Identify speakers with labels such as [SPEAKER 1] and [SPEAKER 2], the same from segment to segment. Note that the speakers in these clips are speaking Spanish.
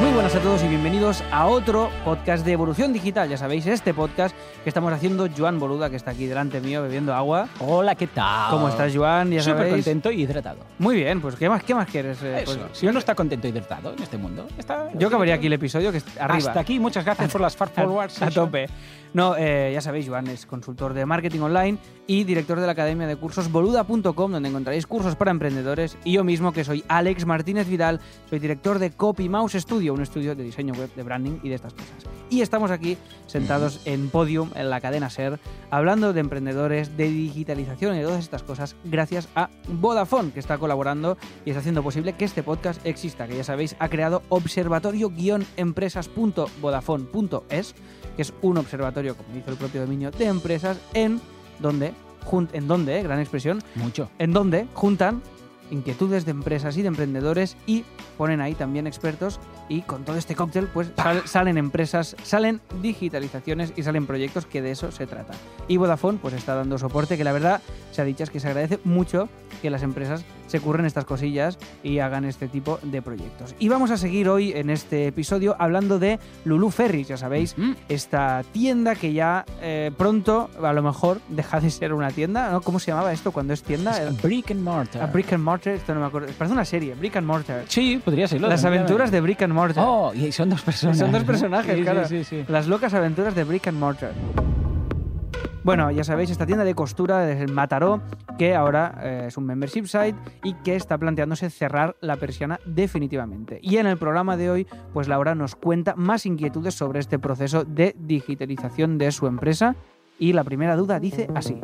[SPEAKER 1] Muy buenas a todos y bienvenidos a otro podcast de Evolución Digital. Ya sabéis, este podcast que estamos haciendo Joan Boluda, que está aquí delante mío bebiendo agua.
[SPEAKER 2] Hola, ¿qué tal?
[SPEAKER 1] ¿Cómo estás, Joan? Ya
[SPEAKER 2] Súper
[SPEAKER 1] sabéis.
[SPEAKER 2] contento y hidratado.
[SPEAKER 1] Muy bien, pues ¿qué más, qué más quieres? Eh,
[SPEAKER 2] Eso.
[SPEAKER 1] pues,
[SPEAKER 2] si uno está contento y hidratado en este mundo, está...
[SPEAKER 1] yo acabaría aquí el episodio, que arriba.
[SPEAKER 2] Hasta aquí, muchas gracias por las fast forwards.
[SPEAKER 1] A tope. No, eh, ya sabéis, Joan es consultor de marketing online y director de la academia de cursos boluda.com, donde encontraréis cursos para emprendedores. Y yo mismo, que soy Alex Martínez Vidal, soy director de Copy Mouse Studio, un estudio de diseño web, de branding y de estas cosas. Y estamos aquí sentados en Podium, en la cadena Ser, hablando de emprendedores, de digitalización y de todas estas cosas, gracias a Vodafone, que está colaborando y está haciendo posible que este podcast exista, que ya sabéis, ha creado observatorio-empresas.vodafone.es que es un observatorio, como dice el propio dominio, de empresas en donde, jun- en donde, eh, gran expresión,
[SPEAKER 2] Mucho.
[SPEAKER 1] en donde juntan inquietudes de empresas y de emprendedores y ponen ahí también expertos y con todo este cóctel pues sal- salen empresas, salen digitalizaciones y salen proyectos que de eso se trata. Y Vodafone pues está dando soporte que la verdad se ha dicho es que se agradece mucho que las empresas se curren estas cosillas y hagan este tipo de proyectos. Y vamos a seguir hoy en este episodio hablando de Lulu Ferris, ya sabéis,
[SPEAKER 2] Mm.
[SPEAKER 1] esta tienda que ya eh, pronto a lo mejor deja de ser una tienda, ¿no? ¿Cómo se llamaba esto cuando es tienda?
[SPEAKER 2] Es Brick and Mortar.
[SPEAKER 1] A Brick and Mortar, esto no me acuerdo. Parece una serie, Brick and Mortar.
[SPEAKER 2] Sí, podría serlo.
[SPEAKER 1] Las aventuras de Brick and Mortar.
[SPEAKER 2] Oh, y son dos personas.
[SPEAKER 1] Son dos personajes,
[SPEAKER 2] Sí,
[SPEAKER 1] claro.
[SPEAKER 2] Sí, sí, sí.
[SPEAKER 1] Las locas aventuras de Brick and Mortar. Bueno, ya sabéis, esta tienda de costura es el Mataró, que ahora eh, es un membership site y que está planteándose cerrar la persiana definitivamente. Y en el programa de hoy, pues Laura nos cuenta más inquietudes sobre este proceso de digitalización de su empresa. Y la primera duda dice así.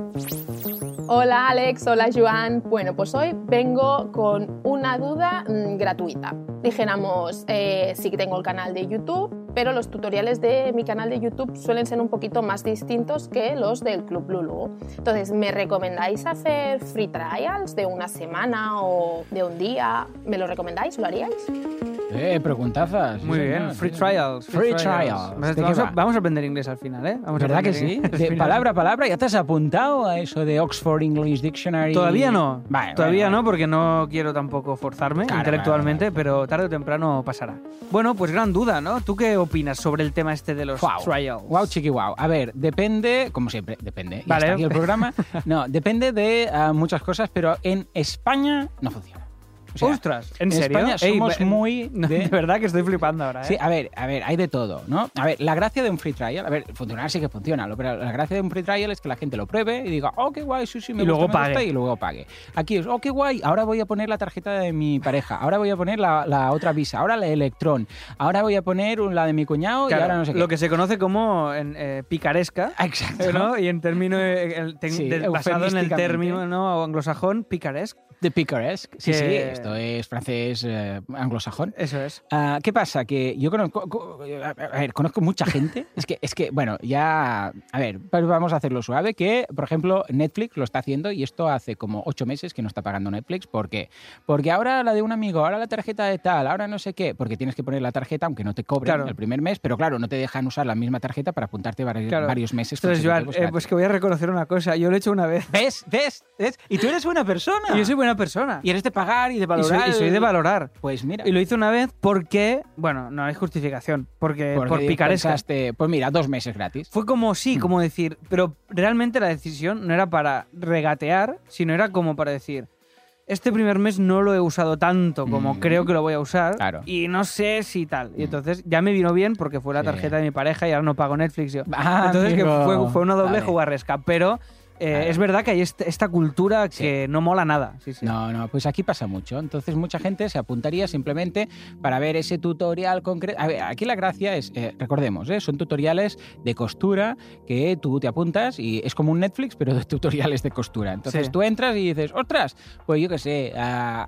[SPEAKER 3] Hola Alex, hola Joan. Bueno, pues hoy vengo con una duda mm, gratuita. Dijéramos, eh, que tengo el canal de YouTube, pero los tutoriales de mi canal de YouTube suelen ser un poquito más distintos que los del Club Lulu. Entonces, ¿me recomendáis hacer free trials de una semana o de un día? ¿Me lo recomendáis? ¿Lo haríais?
[SPEAKER 2] Eh, preguntazas. sí,
[SPEAKER 1] Muy bien,
[SPEAKER 2] señor,
[SPEAKER 1] free trials.
[SPEAKER 2] Free trials.
[SPEAKER 1] Vamos,
[SPEAKER 2] ¿De qué
[SPEAKER 1] a,
[SPEAKER 2] va?
[SPEAKER 1] vamos a aprender inglés al final, ¿eh? Vamos a
[SPEAKER 2] ¿Verdad que sí? De palabra a palabra, ¿ya te has apuntado a eso de Oxford English Dictionary?
[SPEAKER 1] Todavía no.
[SPEAKER 2] Vale,
[SPEAKER 1] Todavía
[SPEAKER 2] vale,
[SPEAKER 1] no, porque no quiero tampoco forzarme
[SPEAKER 2] Claro,
[SPEAKER 1] intelectualmente, pero tarde o temprano pasará. Bueno, pues gran duda, ¿no? ¿Tú qué opinas sobre el tema este de los
[SPEAKER 2] Wow.
[SPEAKER 1] trials?
[SPEAKER 2] Wow, chiqui, wow. A ver, depende, como siempre, depende. Y
[SPEAKER 1] Vale.
[SPEAKER 2] aquí el programa. No, depende de ah, muchas cosas, pero en España no funciona. O sea,
[SPEAKER 1] Ostras, ¿en, serio?
[SPEAKER 2] España somos muy de-
[SPEAKER 1] de... verdad que estoy flipando ahora, ¿eh?
[SPEAKER 2] Sí, a ver, a ver, hay de todo, ¿no? A ver, la gracia de un free trial, a ver, funcionar sí que funciona, pero la gracia de un free trial es que la gente lo pruebe y diga, oh, qué guay, sí, sí, me
[SPEAKER 1] Y
[SPEAKER 2] gusta,
[SPEAKER 1] luego
[SPEAKER 2] me
[SPEAKER 1] pague.
[SPEAKER 2] gusta", y luego pague. Aquí es, oh, qué guay, ahora voy a poner la tarjeta de mi pareja, ahora voy a poner la, la otra visa, ahora la Electron, ahora voy a poner la de mi cuñado
[SPEAKER 1] Claro,
[SPEAKER 2] y ahora no sé qué.
[SPEAKER 1] Lo que se conoce como en, eh, picaresca.
[SPEAKER 2] Ah, Exacto.
[SPEAKER 1] ¿no? Y en término eh, el te-
[SPEAKER 2] Sí,
[SPEAKER 1] de- basado en el término ¿no? anglosajón, picaresque.
[SPEAKER 2] The Picaresque. Sí, sí, esto es francés eh, anglosajón.
[SPEAKER 1] Eso es.
[SPEAKER 2] Ah, ¿Qué pasa? Que yo conozco, co- a ver, conozco mucha gente. Es que, es que, bueno, ya. A ver, pues vamos a hacerlo suave. Que, por ejemplo, Netflix lo está haciendo y esto hace como ocho meses que no está pagando Netflix. ¿Por qué? Porque ahora la de un amigo, ahora la tarjeta de tal, ahora no sé qué. Porque tienes que poner la tarjeta, aunque no te cobren
[SPEAKER 1] Claro.
[SPEAKER 2] el primer mes, pero claro, no te dejan usar la misma tarjeta para apuntarte
[SPEAKER 1] Claro.
[SPEAKER 2] varios meses.
[SPEAKER 1] Entonces, Joan, eh, pues que voy a reconocer una cosa. Yo lo he hecho una vez.
[SPEAKER 2] ¿Ves? ¿Ves? ¿Ves? Y tú eres buena persona.
[SPEAKER 1] Y yo soy buena persona.
[SPEAKER 2] Y eres de pagar y de
[SPEAKER 1] Y soy, y soy de valorar.
[SPEAKER 2] Pues mira.
[SPEAKER 1] Y lo hice una vez porque, bueno, no hay justificación, porque,
[SPEAKER 2] porque
[SPEAKER 1] por picaresca.
[SPEAKER 2] pensaste, pues mira, dos meses gratis.
[SPEAKER 1] Fue como sí,
[SPEAKER 2] Mm.
[SPEAKER 1] como decir, pero realmente la decisión no era para regatear, sino era como para decir, este primer mes no lo he usado tanto como
[SPEAKER 2] Mm.
[SPEAKER 1] creo que lo voy a usar
[SPEAKER 2] Claro.
[SPEAKER 1] y no sé si tal. Y
[SPEAKER 2] Mm.
[SPEAKER 1] entonces ya me vino bien porque fue la
[SPEAKER 2] Sí.
[SPEAKER 1] tarjeta de mi pareja y ahora no pago Netflix yo.
[SPEAKER 2] Ah,
[SPEAKER 1] entonces que fue, fue una doble
[SPEAKER 2] Vale.
[SPEAKER 1] jugarresca, pero eh,
[SPEAKER 2] Claro.
[SPEAKER 1] es verdad que hay este- esta cultura que no mola nada. Sí, sí.
[SPEAKER 2] No, no, pues aquí pasa mucho. Entonces mucha gente se apuntaría simplemente para ver ese tutorial concreto. A ver, aquí la gracia es, eh, recordemos, ¿eh? son tutoriales de costura que tú te apuntas y es como un Netflix, pero de tutoriales de costura. Entonces tú entras y dices, ostras, pues yo qué sé,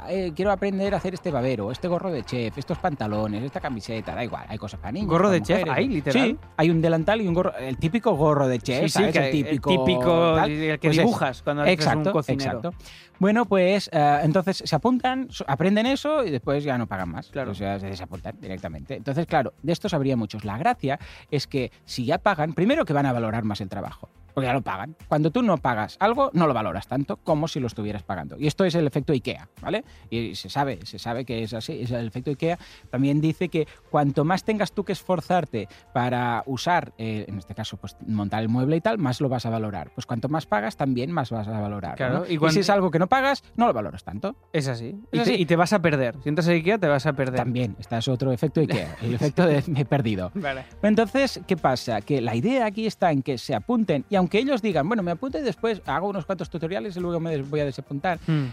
[SPEAKER 2] eh, quiero aprender a hacer este babero, este gorro de chef, estos pantalones, esta camiseta, da igual, hay cosas para niños.
[SPEAKER 1] ¿Gorro
[SPEAKER 2] para
[SPEAKER 1] de chef hay, literal?
[SPEAKER 2] Sí, hay un delantal y un gorro, el típico gorro de chef,
[SPEAKER 1] Sí, sí,
[SPEAKER 2] ¿sabes?
[SPEAKER 1] que
[SPEAKER 2] el
[SPEAKER 1] el
[SPEAKER 2] típico,
[SPEAKER 1] típico
[SPEAKER 2] tal.
[SPEAKER 1] El que
[SPEAKER 2] Pues
[SPEAKER 1] dibujas cuando eres
[SPEAKER 2] Exacto,
[SPEAKER 1] un cocinero.
[SPEAKER 2] exacto. Bueno, pues eh, entonces se apuntan, aprenden eso y después ya no pagan más.
[SPEAKER 1] Claro.
[SPEAKER 2] O sea, se desapuntan directamente. Entonces, claro, de estos habría muchos. La gracia es que si ya pagan, primero que van a valorar más el trabajo. Porque ya lo pagan. Cuando tú no pagas algo, no lo valoras tanto como si lo estuvieras pagando. Y esto es el efecto IKEA, ¿vale? Y se sabe, se sabe que es así, es el efecto IKEA. También dice que cuanto más tengas tú que esforzarte para usar, eh, en este caso, pues montar el mueble y tal, más lo vas a valorar. Pues cuanto más pagas, también más vas a valorar.
[SPEAKER 1] Claro,
[SPEAKER 2] ¿no?
[SPEAKER 1] y
[SPEAKER 2] y,
[SPEAKER 1] cuando-
[SPEAKER 2] si es algo que no pagas, no lo valoras tanto.
[SPEAKER 1] Es así.
[SPEAKER 2] Es
[SPEAKER 1] y, te,
[SPEAKER 2] así.
[SPEAKER 1] y te vas a perder. Si entras a Ikea, te vas a perder.
[SPEAKER 2] También, está es otro efecto IKEA, el efecto de me he perdido.
[SPEAKER 1] Vale.
[SPEAKER 2] Entonces, ¿qué pasa? Que la idea aquí está en que se apunten y aunque ellos digan, bueno, me apunto y después hago unos cuantos tutoriales y luego me voy a desapuntar.
[SPEAKER 1] Mm.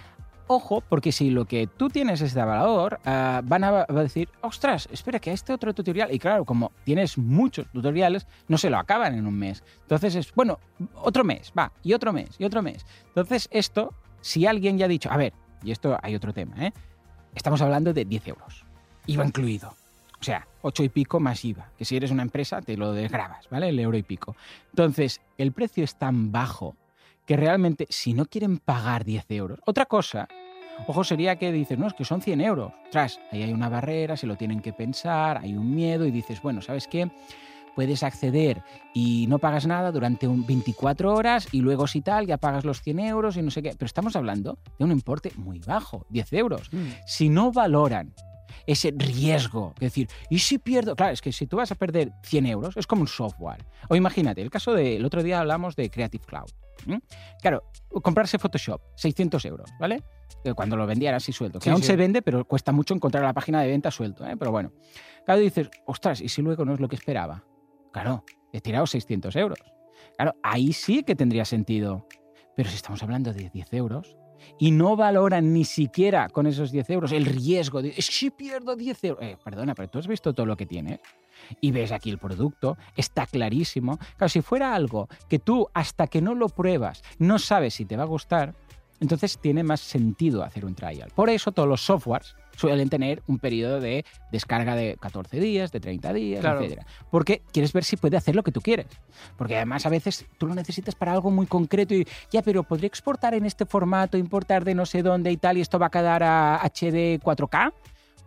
[SPEAKER 2] Ojo, porque si lo que tú tienes es de valor, ah, van a, va a decir, ostras, espera que este otro tutorial, y claro, como tienes muchos tutoriales, no se lo acaban en un mes. Entonces es, bueno, otro mes, va, y otro mes, y otro mes. Entonces esto, si alguien ya ha dicho, a ver, y esto hay otro tema, ¿eh? Estamos hablando de 10 euros, IVA incluido. O sea, 8 y pico más IVA, que si eres una empresa te lo desgrabas, ¿vale? El euro y pico. Entonces, el precio es tan bajo que realmente, si no quieren pagar 10 euros, otra cosa, ojo, sería que dices, no, es que son 100 euros. Tras, ahí hay una barrera, se lo tienen que pensar, hay un miedo y dices, bueno, ¿sabes qué? Puedes acceder y no pagas nada durante un 24 horas y luego si tal, ya pagas los 100 euros y no sé qué. Pero estamos hablando de un importe muy bajo, 10 euros.
[SPEAKER 1] Mm.
[SPEAKER 2] Si no valoran ese riesgo, es decir, ¿y si pierdo? Claro, es que si tú vas a perder 100 euros, es como un software. O imagínate, el caso del otro día hablamos de Creative Cloud. Claro, comprarse Photoshop, 600 euros, ¿vale? Que Cuando lo vendían así suelto. Que
[SPEAKER 1] Sí,
[SPEAKER 2] aún
[SPEAKER 1] sí.
[SPEAKER 2] se vende, pero cuesta mucho encontrar la página de venta suelto, ¿eh? Pero bueno. Claro, dices, ostras, ¿y si luego no es lo que esperaba? Claro, he tirado 600 euros. Claro, ahí sí que tendría sentido. Pero si estamos hablando de 10 euros y no valoran ni siquiera con esos 10 euros el riesgo de, si pierdo 10 euros. Eh, perdona, pero tú has visto todo lo que tiene y ves aquí el producto, está clarísimo. Claro, si fuera algo que tú hasta que no lo pruebas no sabes si te va a gustar, entonces tiene más sentido hacer un trial. Por eso todos los softwares suelen tener un periodo de descarga de 14 días, de 30 días,
[SPEAKER 1] Claro.
[SPEAKER 2] etcétera. Porque quieres ver si puede hacer lo que tú quieres. Porque además a veces tú lo necesitas para algo muy concreto y ya, pero podría exportar en este formato, importar de no sé dónde y tal, y esto va a quedar a HD 4K.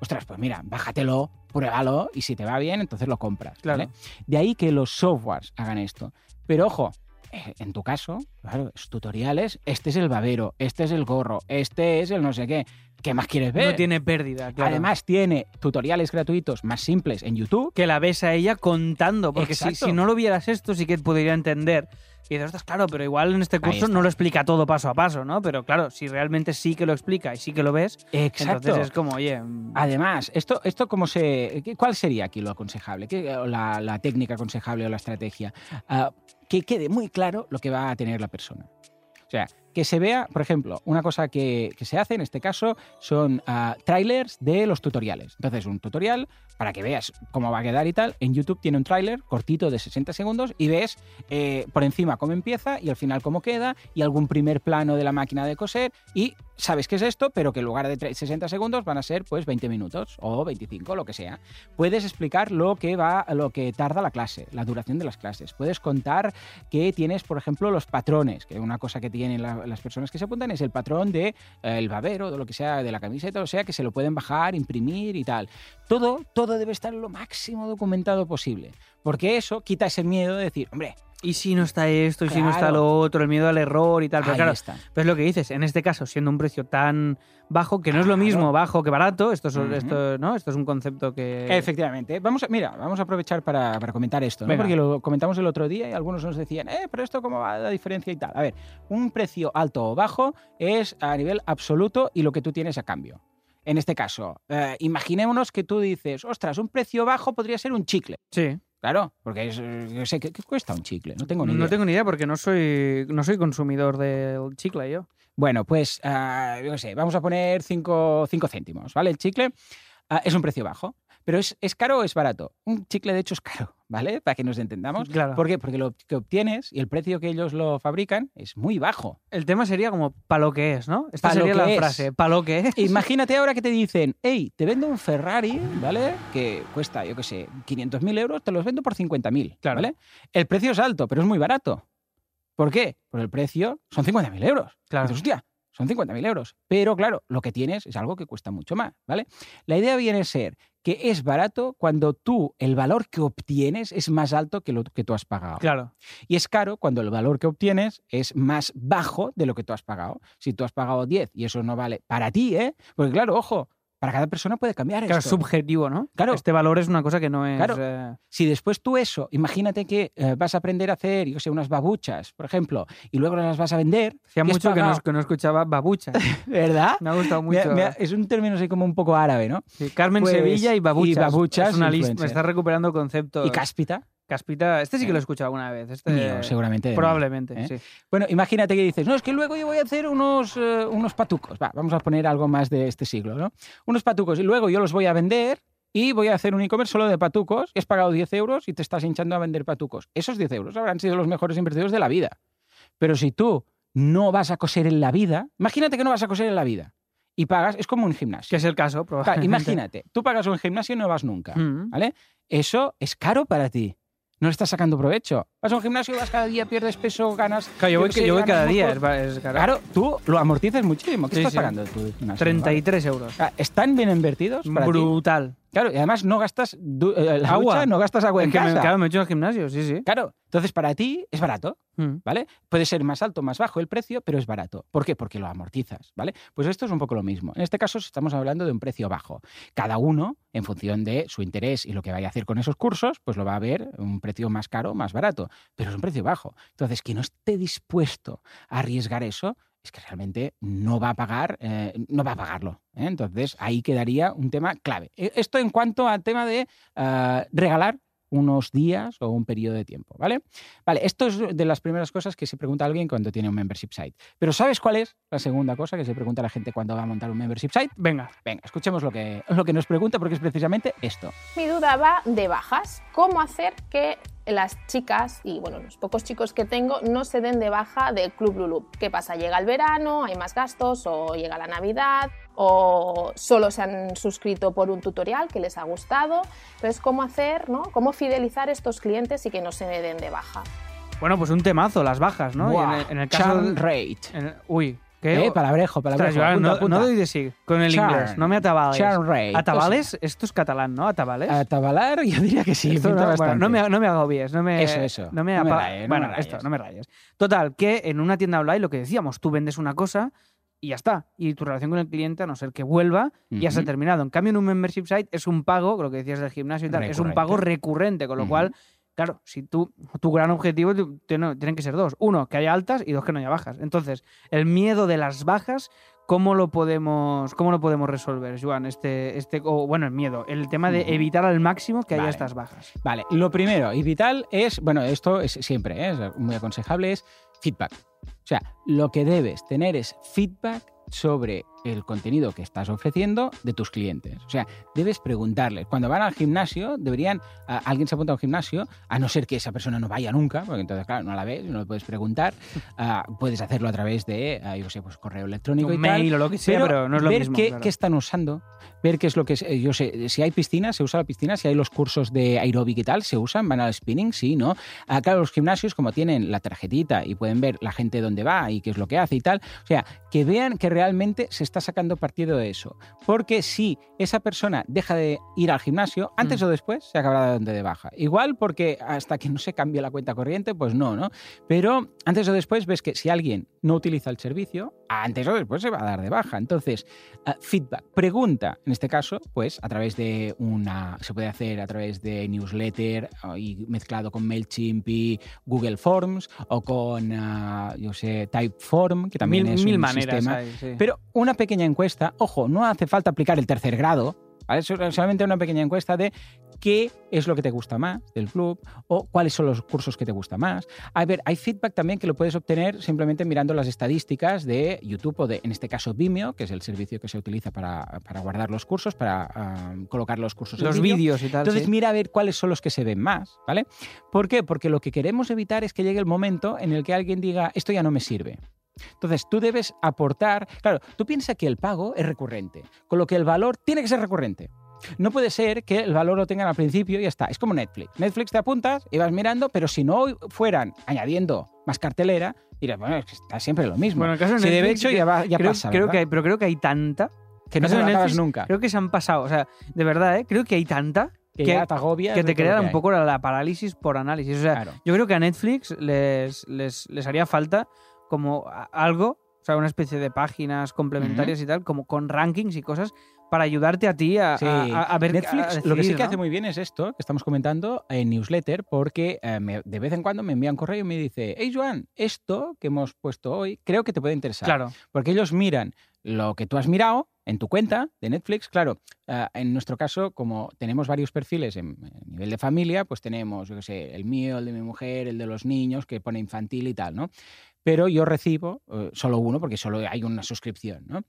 [SPEAKER 2] Ostras, pues mira, bájatelo, pruébalo y si te va bien, entonces lo compras.
[SPEAKER 1] Claro.
[SPEAKER 2] ¿vale? De ahí que los softwares hagan esto. Pero ojo, eh, en tu caso, claro, es tutoriales, este es el babero, este es el gorro, este es el no sé qué. ¿Qué más quieres ver?
[SPEAKER 1] No tiene pérdida, claro.
[SPEAKER 2] Además, tiene tutoriales gratuitos más simples en YouTube.
[SPEAKER 1] que la ves a ella contando, porque si, si no lo vieras esto sí que podría entender. Y dices, claro, pero igual en este curso no lo explica todo paso a paso, ¿no? Pero claro, si realmente sí que lo explica y sí que lo ves,
[SPEAKER 2] Exacto.
[SPEAKER 1] entonces es como, oye, mm,
[SPEAKER 2] Además, esto, esto cómo se, qué- ¿cuál sería aquí lo aconsejable? ¿Qué- la, la técnica aconsejable o la estrategia? Ah, que quede muy claro lo que va a tener la persona. O sea, que se vea, por ejemplo, una cosa que, se hace en este caso son ah, trailers de los tutoriales. Entonces, un tutorial para que veas cómo va a quedar y tal. En YouTube tiene un tráiler cortito de 60 segundos y ves eh, por encima cómo empieza y al final cómo queda y algún primer plano de la máquina de coser y sabes qué es esto, pero que en lugar de tre- 60 segundos van a ser pues 20 minutos o 25, lo que sea. Puedes explicar lo que va, lo que tarda la clase, la duración de las clases. Puedes contar que tienes, por ejemplo, los patrones, que una cosa que tienen la- las personas que se apuntan es el patrón de eh, el babero, de lo que sea, de la camiseta, o sea, que se lo pueden bajar, imprimir y tal. Todo, todo debe estar lo máximo documentado posible, porque eso quita ese miedo de decir, hombre,
[SPEAKER 1] y si no está esto, y si no está lo otro, el miedo al error y tal. Pero
[SPEAKER 2] ahí
[SPEAKER 1] claro,
[SPEAKER 2] está.
[SPEAKER 1] pues lo que dices, en este caso, siendo un precio tan bajo, que no es lo mismo bajo que barato, esto es, esto, ¿no? esto es un concepto que...
[SPEAKER 2] Efectivamente. Vamos a, mira, vamos a aprovechar para, para comentar esto, ¿no? Porque lo comentamos el otro día y algunos nos decían, eh, pero esto cómo va la diferencia y tal. A ver, un precio alto o bajo es a nivel absoluto y lo que tú tienes a cambio. En este caso, eh, imaginémonos que tú dices, ostras, un precio bajo podría ser un chicle.
[SPEAKER 1] Sí.
[SPEAKER 2] Claro, porque es, yo sé, ¿qué, qué cuesta un chicle? No tengo ni idea.
[SPEAKER 1] No tengo ni idea porque no soy, no soy consumidor del chicle yo.
[SPEAKER 2] Bueno, pues, ah, yo sé, vamos a poner 5 céntimos, ¿vale? El chicle ah, es un precio bajo, pero ¿es, ¿es caro o es barato? Un chicle, de hecho, es caro, ¿vale? Para que nos entendamos.
[SPEAKER 1] Claro.
[SPEAKER 2] ¿Por qué? Porque lo que obtienes y el precio que ellos lo fabrican es muy bajo.
[SPEAKER 1] El tema sería como pa' lo que es, ¿no? Esta
[SPEAKER 2] Pa'
[SPEAKER 1] sería la
[SPEAKER 2] es.
[SPEAKER 1] frase, pa' lo que es.
[SPEAKER 2] Imagínate ahora que te dicen, hey, te vendo un Ferrari, ¿vale? Que cuesta, yo qué sé, 500.000 euros, te los vendo por 50.000,
[SPEAKER 1] Claro.
[SPEAKER 2] ¿vale? El precio es alto, pero es muy barato. ¿Por qué? Por el precio son 50.000 euros.
[SPEAKER 1] Claro.
[SPEAKER 2] Dices, hostia, son 50.000 euros. Pero claro, lo que tienes es algo que cuesta mucho más, ¿vale? La idea viene a ser que es barato cuando tú, el valor que obtienes es más alto que lo que tú has pagado.
[SPEAKER 1] Claro.
[SPEAKER 2] Y es caro cuando el valor que obtienes es más bajo de lo que tú has pagado. Si tú has pagado 10 y eso no vale para ti, ¿eh? Porque claro, ojo, para cada persona puede cambiar
[SPEAKER 1] Claro, es
[SPEAKER 2] esto.
[SPEAKER 1] subjetivo, ¿no?
[SPEAKER 2] Claro.
[SPEAKER 1] Este valor es una cosa que no es.
[SPEAKER 2] Claro.
[SPEAKER 1] eh,
[SPEAKER 2] Si después tú eso, imagínate que eh, vas a aprender a hacer, yo sé, unas babuchas, por ejemplo, y luego las vas a vender.
[SPEAKER 1] Hacía mucho que no, que no escuchaba babucha.
[SPEAKER 2] ¿Verdad?
[SPEAKER 1] Me ha gustado
[SPEAKER 2] Me-
[SPEAKER 1] mucho.
[SPEAKER 2] es un término así como un poco árabe, ¿no?
[SPEAKER 1] Sí, Carmen
[SPEAKER 2] Pues,
[SPEAKER 1] Sevilla y babuchas.
[SPEAKER 2] y babuchas
[SPEAKER 1] Es una lista. Me está recuperando conceptos.
[SPEAKER 2] Y cáspita.
[SPEAKER 1] Caspita. Este sí que lo he escuchado alguna vez. Este,
[SPEAKER 2] seguramente.
[SPEAKER 1] Probablemente,
[SPEAKER 2] ¿eh?
[SPEAKER 1] sí.
[SPEAKER 2] Bueno, imagínate que dices, no, es que luego yo voy a hacer unos, eh, unos patucos. Va, vamos a poner algo más de este siglo, ¿no? Unos patucos y luego yo los voy a vender y voy a hacer un e-commerce solo de patucos y has pagado 10 euros y te estás hinchando a vender patucos. Esos 10 euros habrán sido los mejores invertidos de la vida. Pero si tú no vas a coser en la vida, imagínate que no vas a coser en la vida y pagas, es como un gimnasio.
[SPEAKER 1] Que es el caso, probablemente.
[SPEAKER 2] imagínate, tú pagas un gimnasio y no vas nunca,
[SPEAKER 1] Mm.
[SPEAKER 2] ¿vale? Eso es caro para ti. No le estás sacando provecho. Vas a un gimnasio, vas cada día, pierdes peso, ganas.
[SPEAKER 1] Claro, yo voy, yo cada día. Es, es.
[SPEAKER 2] Claro, tú lo amortizas muchísimo. ¿Qué
[SPEAKER 1] Sí,
[SPEAKER 2] estás
[SPEAKER 1] sí.
[SPEAKER 2] pagando tu gimnasio?
[SPEAKER 1] 33 euros.
[SPEAKER 2] Ah, ¿Están bien invertidos para ti? Claro, y además no gastas eh, la
[SPEAKER 1] Agua.
[SPEAKER 2] ducha, no gastas agua en
[SPEAKER 1] Es que me,
[SPEAKER 2] casa.
[SPEAKER 1] claro, me hecho en el gimnasio, sí, sí.
[SPEAKER 2] Claro, entonces para ti es barato,
[SPEAKER 1] Mm.
[SPEAKER 2] ¿vale? Puede ser más alto, más bajo el precio, pero es barato. ¿Por qué? Porque lo amortizas, ¿vale? Pues esto es un poco lo mismo. En este caso estamos hablando de un precio bajo. Cada uno, en función de su interés y lo que vaya a hacer con esos cursos, pues lo va a ver un precio más caro, más barato, pero es un precio bajo. Entonces, quien no esté dispuesto a arriesgar eso, es que realmente no va a pagar, eh, no va a pagarlo. ¿eh? Entonces, ahí quedaría un tema clave. E- Esto en cuanto al tema de ah, regalar unos días o un periodo de tiempo, ¿vale? Vale, esto es de las primeras cosas que se pregunta alguien cuando tiene un membership site. Pero ¿sabes cuál es la segunda cosa que se pregunta la gente cuando va a montar un membership site?
[SPEAKER 1] Venga.
[SPEAKER 2] Venga, escuchemos lo que, lo que nos pregunta porque es precisamente esto.
[SPEAKER 3] Mi duda va de bajas. ¿Cómo hacer que las chicas y bueno, los pocos chicos que tengo no se den de baja del Club Lulu? ¿Qué pasa? ¿Llega el verano, hay más gastos o llega la Navidad o solo se han suscrito por un tutorial que les ha gustado? Entonces, ¿cómo hacer, no? ¿Cómo fidelizar a estos clientes y que no se den de baja?
[SPEAKER 1] Bueno, pues un temazo, las bajas, ¿no? En, el, en el caso.
[SPEAKER 2] churn
[SPEAKER 1] de-
[SPEAKER 2] rate.
[SPEAKER 1] en el- uy, ¿qué?
[SPEAKER 2] Eh, palabrejo, palabrejo.
[SPEAKER 1] Ostras, Joan,
[SPEAKER 2] apunta,
[SPEAKER 1] no, no doy de sí con el
[SPEAKER 2] Churn.
[SPEAKER 1] inglés, no me atabales.
[SPEAKER 2] Churn rate.
[SPEAKER 1] ¿Atabales? Esto es catalán, ¿no? ¿Atabales?
[SPEAKER 2] Atabalar, yo diría que sí,
[SPEAKER 1] Esto no, bueno,
[SPEAKER 2] bastante.
[SPEAKER 1] no, me, no me agobies, no me,
[SPEAKER 2] Eso, eso.
[SPEAKER 1] No me,
[SPEAKER 2] No me rayes, no
[SPEAKER 1] bueno,
[SPEAKER 2] me
[SPEAKER 1] esto, no me rayes. Total, que en una tienda online lo que decíamos, tú vendes una cosa y ya está. Y tu relación con el cliente, a no ser que vuelva, ya se ha terminado. En cambio, en un membership site es un pago, lo que decías del gimnasio y tal, es un pago recurrente, con lo cual, claro, si tú, tu gran objetivo tienen que ser dos. Uno, que haya altas y dos, que no haya bajas. Entonces, el miedo de las bajas, ¿cómo lo podemos, cómo lo podemos resolver, Joan? Este, este, o, bueno, el miedo, el tema de evitar al máximo que haya
[SPEAKER 2] Vale.
[SPEAKER 1] estas bajas.
[SPEAKER 2] Vale, lo primero y vital es, bueno, esto es siempre, ¿eh? es muy aconsejable, es feedback. O sea, lo que debes tener es feedback sobre el contenido que estás ofreciendo de tus clientes. O sea, debes preguntarles. Cuando van al gimnasio, deberían, a- alguien se apunta a un gimnasio, a no ser que esa persona no vaya nunca, porque entonces, claro, no la ves, no le puedes preguntar. Ah, puedes hacerlo a través de, ah, yo sé, pues correo electrónico
[SPEAKER 1] Un
[SPEAKER 2] y tal.
[SPEAKER 1] mail o lo que sea, pero, no es lo
[SPEAKER 2] ver
[SPEAKER 1] mismo.
[SPEAKER 2] qué,
[SPEAKER 1] claro.
[SPEAKER 2] qué están usando, ver qué es lo que es. eh, Yo sé, si hay piscina, se usa la piscina, si hay los cursos de aeróbic y tal, se usan, van al spinning, sí, ¿no? Ah, claro, los gimnasios, como tienen la tarjetita y pueden ver la gente dónde va y qué es lo que hace y tal, o sea, que vean que realmente se está sacando partido de eso. Porque si esa persona deja de ir al gimnasio, antes
[SPEAKER 1] Mm.
[SPEAKER 2] o después se acabará dando de baja. Igual porque hasta que no se cambie la cuenta corriente, pues no, ¿no? Pero antes o después ves que si alguien no utiliza el servicio, antes o después se va a dar de baja. Entonces, ah, feedback, pregunta, en este caso, pues a través de una, se puede hacer a través de newsletter ah, y mezclado con MailChimp y Google Forms o con, ah, yo sé, Typeform, que también
[SPEAKER 1] mil,
[SPEAKER 2] es
[SPEAKER 1] mil
[SPEAKER 2] un
[SPEAKER 1] maneras
[SPEAKER 2] sistema.
[SPEAKER 1] hay, sí.
[SPEAKER 2] Pero una pequeña encuesta, ojo, no hace falta aplicar el tercer grado, ¿vale? So- solamente una pequeña encuesta de qué es lo que te gusta más del club o cuáles son los cursos que te gusta más. A ver, hay feedback también que lo puedes obtener simplemente mirando las estadísticas de YouTube o de, en este caso, Vimeo, que es el servicio que se utiliza para, para guardar los cursos, para colocar los cursos en
[SPEAKER 1] los
[SPEAKER 2] vídeo.
[SPEAKER 1] vídeos y tal.
[SPEAKER 2] Entonces
[SPEAKER 1] sí.
[SPEAKER 2] mira a ver cuáles son los que se ven más, ¿vale? ¿Por qué? Porque lo que queremos evitar es que llegue el momento en el que alguien diga, esto ya no me sirve. Entonces tú debes aportar, claro, tú piensas que el pago es recurrente, con lo que el valor tiene que ser recurrente. no puede ser que el valor lo tengan al principio y ya está. Es como Netflix. Netflix te apuntas y vas mirando, pero si no fueran añadiendo más cartelera, dirás, bueno, es que está siempre lo mismo.
[SPEAKER 1] Bueno, en el caso de
[SPEAKER 2] si de
[SPEAKER 1] Netflix,
[SPEAKER 2] hecho ya, va, ya
[SPEAKER 1] creo,
[SPEAKER 2] pasa,
[SPEAKER 1] creo
[SPEAKER 2] ¿verdad?
[SPEAKER 1] que hay, pero creo que hay tanta.
[SPEAKER 2] que no te lo
[SPEAKER 1] Netflix,
[SPEAKER 2] nunca.
[SPEAKER 1] Creo que se han pasado. O sea, de verdad, ¿eh? creo que hay tanta
[SPEAKER 2] que,
[SPEAKER 1] que,
[SPEAKER 2] te
[SPEAKER 1] que te
[SPEAKER 2] que
[SPEAKER 1] un poco la, la parálisis por análisis. O sea,
[SPEAKER 2] Claro.
[SPEAKER 1] yo creo que a Netflix les, les, les haría falta como algo, o sea, una especie de páginas complementarias y tal, como con rankings y cosas para ayudarte a ti a,
[SPEAKER 2] Sí.
[SPEAKER 1] a- a- ver.
[SPEAKER 2] Netflix
[SPEAKER 1] a
[SPEAKER 2] lo que sí
[SPEAKER 1] decidir,
[SPEAKER 2] que
[SPEAKER 1] ¿no?
[SPEAKER 2] hace muy bien es esto que estamos comentando en newsletter, porque eh, me- de vez en cuando me envían correo y me dice, hey Joan, esto que hemos puesto hoy creo que te puede interesar.
[SPEAKER 1] Claro.
[SPEAKER 2] Porque ellos miran lo que tú has mirado en tu cuenta de Netflix. Claro, eh, en nuestro caso, como tenemos varios perfiles en, en nivel de familia, pues tenemos, yo qué sé, el mío, el de mi mujer, el de los niños, que pone infantil y tal, ¿no? Pero yo recibo eh, solo uno porque solo hay una suscripción, ¿no?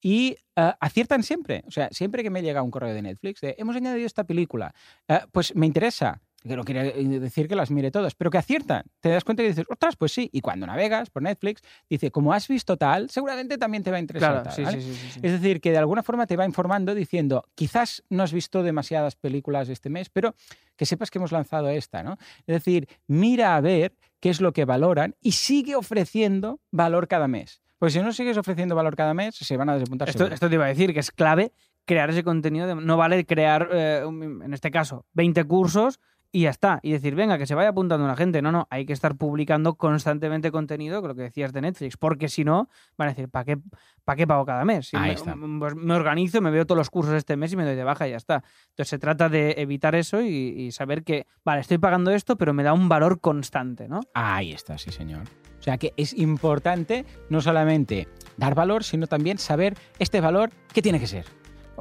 [SPEAKER 2] Y eh, aciertan siempre. O sea, siempre que me llega un correo de Netflix de hemos añadido esta película, eh, pues me interesa. Que no quiere decir que las mire todas, pero que aciertan. Te das cuenta y dices, ostras, pues sí. Y cuando navegas por Netflix, dice, como has visto tal, seguramente también te va a interesar.
[SPEAKER 1] Claro,
[SPEAKER 2] tal,
[SPEAKER 1] sí,
[SPEAKER 2] ¿vale?
[SPEAKER 1] sí, sí.
[SPEAKER 2] Es decir, que de alguna forma te va informando diciendo, quizás no has visto demasiadas películas este mes, pero que sepas que hemos lanzado esta, ¿no? Es decir, mira a ver qué es lo que valoran y sigue ofreciendo valor cada mes. Porque si no sigues ofreciendo valor cada mes, se van a desapuntar
[SPEAKER 1] Esto, te iba a decir que es clave crear ese contenido. de- no vale crear, eh, en este caso, 20 cursos y ya está. Y decir, venga, que se vaya apuntando la gente. No, no, hay que estar publicando constantemente contenido, con lo que decías de Netflix, porque si no, van a decir, ¿para qué, ¿para qué pago cada mes? Si
[SPEAKER 2] Ahí
[SPEAKER 1] me,
[SPEAKER 2] está.
[SPEAKER 1] pues me organizo, me veo todos los cursos este mes y me doy de baja y ya está. Entonces se trata de evitar eso y, y saber que, vale, estoy pagando esto, pero me da un valor constante, ¿no?
[SPEAKER 2] Ahí está, sí, señor. O sea que es importante no solamente dar valor, sino también saber este valor qué tiene que ser.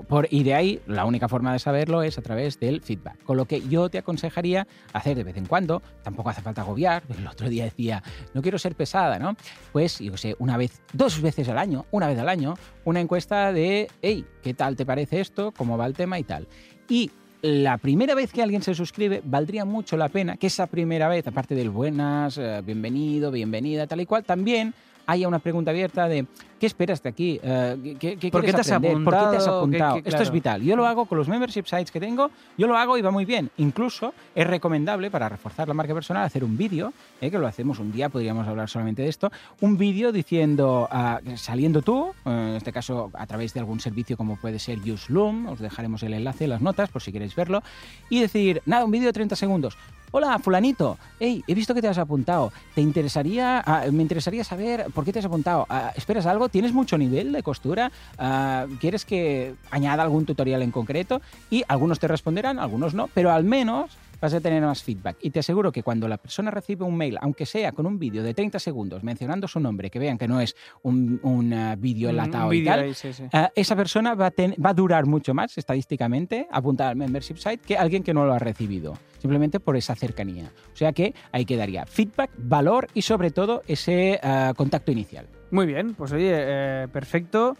[SPEAKER 2] Por, y de ahí, la única forma de saberlo es a través del feedback. Con lo que yo te aconsejaría hacer de vez en cuando, tampoco hace falta agobiar. El otro día decía, no quiero ser pesada, ¿no? Pues, yo sé, una vez, dos veces al año, una vez al año, una encuesta de, hey, ¿qué tal te parece esto? ¿Cómo va el tema y tal? Y la primera vez que alguien se suscribe, valdría mucho la pena que esa primera vez, aparte del buenas, eh, bienvenido, bienvenida, tal y cual, también haya una pregunta abierta de ¿qué esperas de aquí? Eh, ¿qué, qué
[SPEAKER 1] ¿Por qué te has
[SPEAKER 2] aprender? ¿Por qué te has
[SPEAKER 1] apuntado?
[SPEAKER 2] Esto es vital. Yo lo hago con los membership sites que tengo, yo lo hago y va muy bien. Incluso es recomendable para reforzar la marca personal hacer un vídeo, eh, que lo hacemos un día, podríamos hablar solamente de esto, un vídeo diciendo, ah, saliendo tú, eh, en este caso a través de algún servicio como puede ser UseLoom, os dejaremos el enlace en las notas por si queréis verlo, y decir, nada, un vídeo de 30 segundos. Hola, fulanito. Hey, he visto que te has apuntado. ¿Te interesaría, ah, me interesaría saber por qué te has apuntado? Ah, ¿Esperas algo? ¿Tienes mucho nivel de costura? Ah, ¿Quieres que añada algún tutorial en concreto? Y algunos te responderán, algunos no, pero al menos vas a tener más feedback. Y te aseguro que cuando la persona recibe un mail, aunque sea con un vídeo de 30 segundos mencionando su nombre, que vean que no es un, un, ah, vídeo
[SPEAKER 1] Un- un
[SPEAKER 2] enlatado y tal,
[SPEAKER 1] ahí, sí, sí.
[SPEAKER 2] Esa persona va a, ten- va a durar mucho más estadísticamente apuntada al membership site que alguien que no lo ha recibido, simplemente por esa cercanía. O sea que ahí quedaría feedback, valor y sobre todo ese ah, contacto inicial.
[SPEAKER 1] Muy bien, pues oye, eh, perfecto.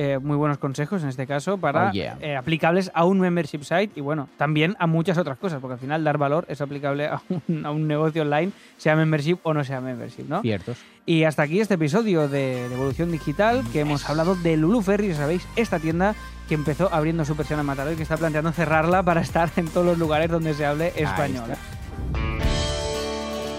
[SPEAKER 1] Eh, muy buenos consejos en este caso para
[SPEAKER 2] Oh, yeah.
[SPEAKER 1] eh, aplicables a un membership site y bueno, también a muchas otras cosas, porque al final dar valor es aplicable a un, a un negocio online, sea membership o no sea membership, ¿no?
[SPEAKER 2] Ciertos.
[SPEAKER 1] Y hasta aquí este episodio de, de Evolución Digital, que hemos hablado de Lulu Ferry, ya sabéis, esta tienda que empezó abriendo su persiana Mataró y que está planteando cerrarla para estar en todos los lugares donde se hable español.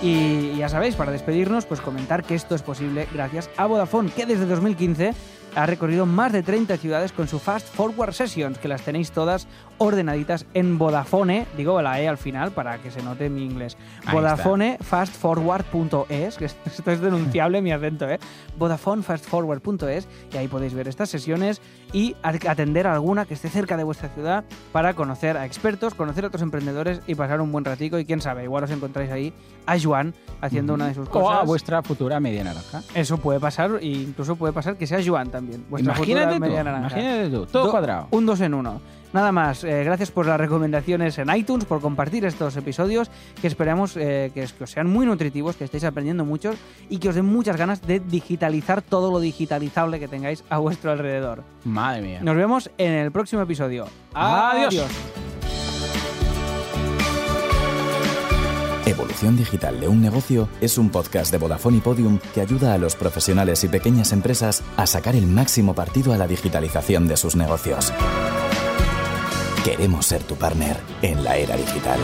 [SPEAKER 1] Y ya sabéis, para despedirnos, pues comentar que esto es posible gracias a Vodafone, que desde 2015 ha recorrido más de 30 ciudades con su Fast Forward Sessions, que las tenéis todas ordenaditas en Vodafone, digo la E al final para que se note mi inglés.
[SPEAKER 2] Ahí
[SPEAKER 1] Vodafone fastforward.es, que esto es denunciable mi acento, ¿eh? Vodafone fastforward.es y ahí podéis ver estas sesiones y atender a alguna que esté cerca de vuestra ciudad para conocer a expertos, conocer a otros emprendedores y pasar un buen ratico y quién sabe, igual os encontráis ahí a Juan haciendo una de sus
[SPEAKER 2] O
[SPEAKER 1] cosas.
[SPEAKER 2] a vuestra futura media naranja.
[SPEAKER 1] Eso puede pasar e incluso puede pasar que sea Juan también. Vuestra
[SPEAKER 2] Imagínate tú, imagínate tú, todo
[SPEAKER 1] Do-
[SPEAKER 2] cuadrado.
[SPEAKER 1] Un dos en uno. Nada más, eh, gracias por las recomendaciones en iTunes, por compartir estos episodios, que esperamos eh, que os sean muy nutritivos, que estéis aprendiendo muchos y que os den muchas ganas de digitalizar todo lo digitalizable que tengáis a vuestro alrededor.
[SPEAKER 2] Madre mía.
[SPEAKER 1] Nos vemos en el próximo episodio.
[SPEAKER 2] Adiós.
[SPEAKER 4] Evolución Digital de un negocio es un podcast de Vodafone y Podium que ayuda a los profesionales y pequeñas empresas a sacar el máximo partido a la digitalización de sus negocios. Queremos ser tu partner en la era digital.